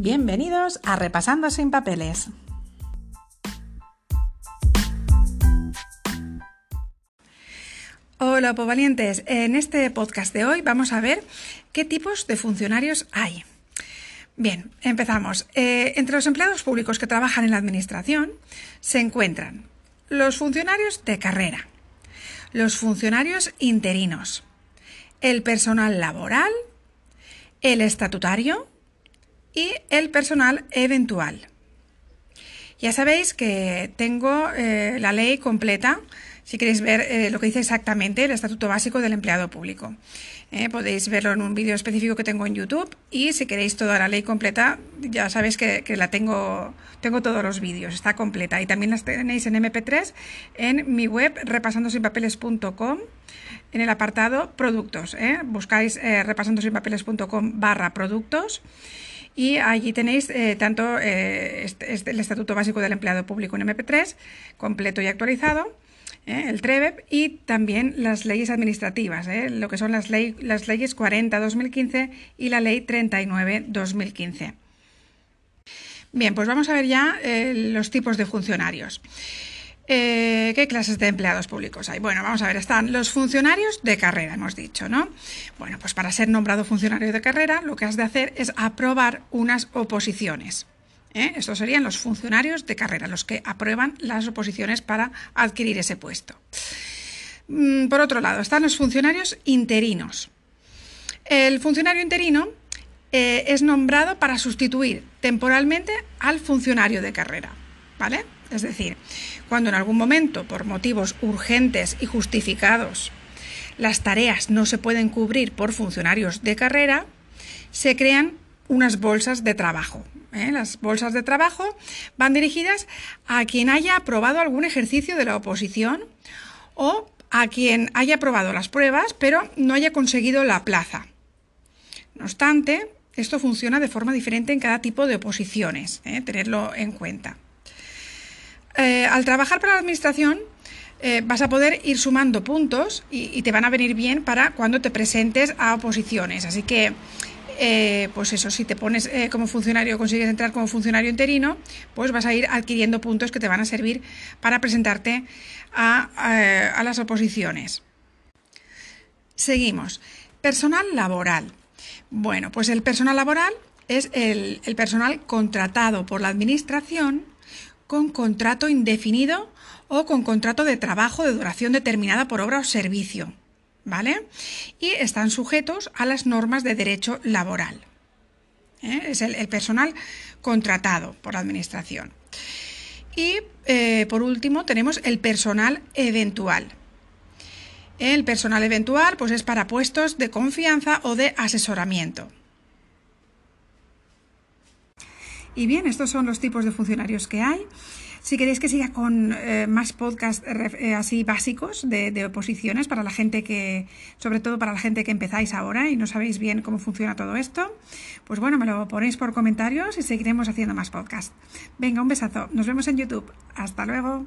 Bienvenidos a Repasando sin Papeles. Hola, valientes. En este podcast de hoy vamos a ver qué tipos de funcionarios hay. Bien, empezamos. Eh, entre los empleados públicos que trabajan en la Administración se encuentran los funcionarios de carrera, los funcionarios interinos, el personal laboral, el estatutario y el personal eventual. Ya sabéis que tengo eh, la ley completa si queréis ver eh, lo que dice exactamente el Estatuto Básico del Empleado Público. Eh, podéis verlo en un vídeo específico que tengo en YouTube y si queréis toda la ley completa, ya sabéis que, la tengo, tengo todos los vídeos, está completa y también las tenéis en MP3 en mi web repasandosinpapeles.com en el apartado productos. Buscáis repasandosinpapeles.com barra productos y allí tenéis tanto este, este, el Estatuto Básico del Empleado Público en MP3 completo y actualizado ¿eh? el TREVEP, y también las leyes administrativas, ¿eh? lo que son las, las leyes 40-2015 y la ley 39-2015. Bien, pues vamos a ver ya eh, los tipos de funcionarios. ¿Qué clases de empleados públicos hay? Bueno, vamos a ver, están los funcionarios de carrera, hemos dicho, ¿no? Bueno, pues para ser nombrado funcionario de carrera, lo que has de hacer es aprobar unas oposiciones. ¿eh? Estos serían los funcionarios de carrera, los que aprueban las oposiciones para adquirir ese puesto. Mm, por otro lado, están los funcionarios interinos. El funcionario interino eh, es nombrado para sustituir temporalmente al funcionario de carrera. ¿Vale? Es decir, cuando en algún momento, por motivos urgentes y justificados, las tareas no se pueden cubrir por funcionarios de carrera, se crean unas bolsas de trabajo. ¿eh? Las bolsas de trabajo van dirigidas a quien haya aprobado algún ejercicio de la oposición o a quien haya aprobado las pruebas pero no haya conseguido la plaza. No obstante, esto funciona de forma diferente en cada tipo de oposiciones, ¿eh? tenerlo en cuenta. Eh, al trabajar para la Administración, vas a poder ir sumando puntos y, te van a venir bien para cuando te presentes a oposiciones. Así que eh, pues eso, si te pones eh, como funcionario, consigues entrar como funcionario interino, pues vas a ir adquiriendo puntos que te van a servir para presentarte a, eh, las oposiciones. Seguimos. Personal laboral. Bueno, pues el personal laboral es el personal contratado por la Administración con contrato indefinido o con contrato de trabajo de duración determinada por obra o servicio. ¿vale? Y están sujetos a las normas de derecho laboral. ¿eh? Es el, personal contratado por la Administración. Y eh, por último tenemos el personal eventual. El personal eventual pues, es para puestos de confianza o de asesoramiento. Y bien, estos son los tipos de funcionarios que hay. Si queréis que siga con eh, más podcasts eh, así básicos de, oposiciones para la gente que, sobre todo para la gente que empezáis ahora y no sabéis bien cómo funciona todo esto, pues bueno, me lo ponéis por comentarios y seguiremos haciendo más podcasts. Venga, un besazo. Nos vemos en YouTube. Hasta luego.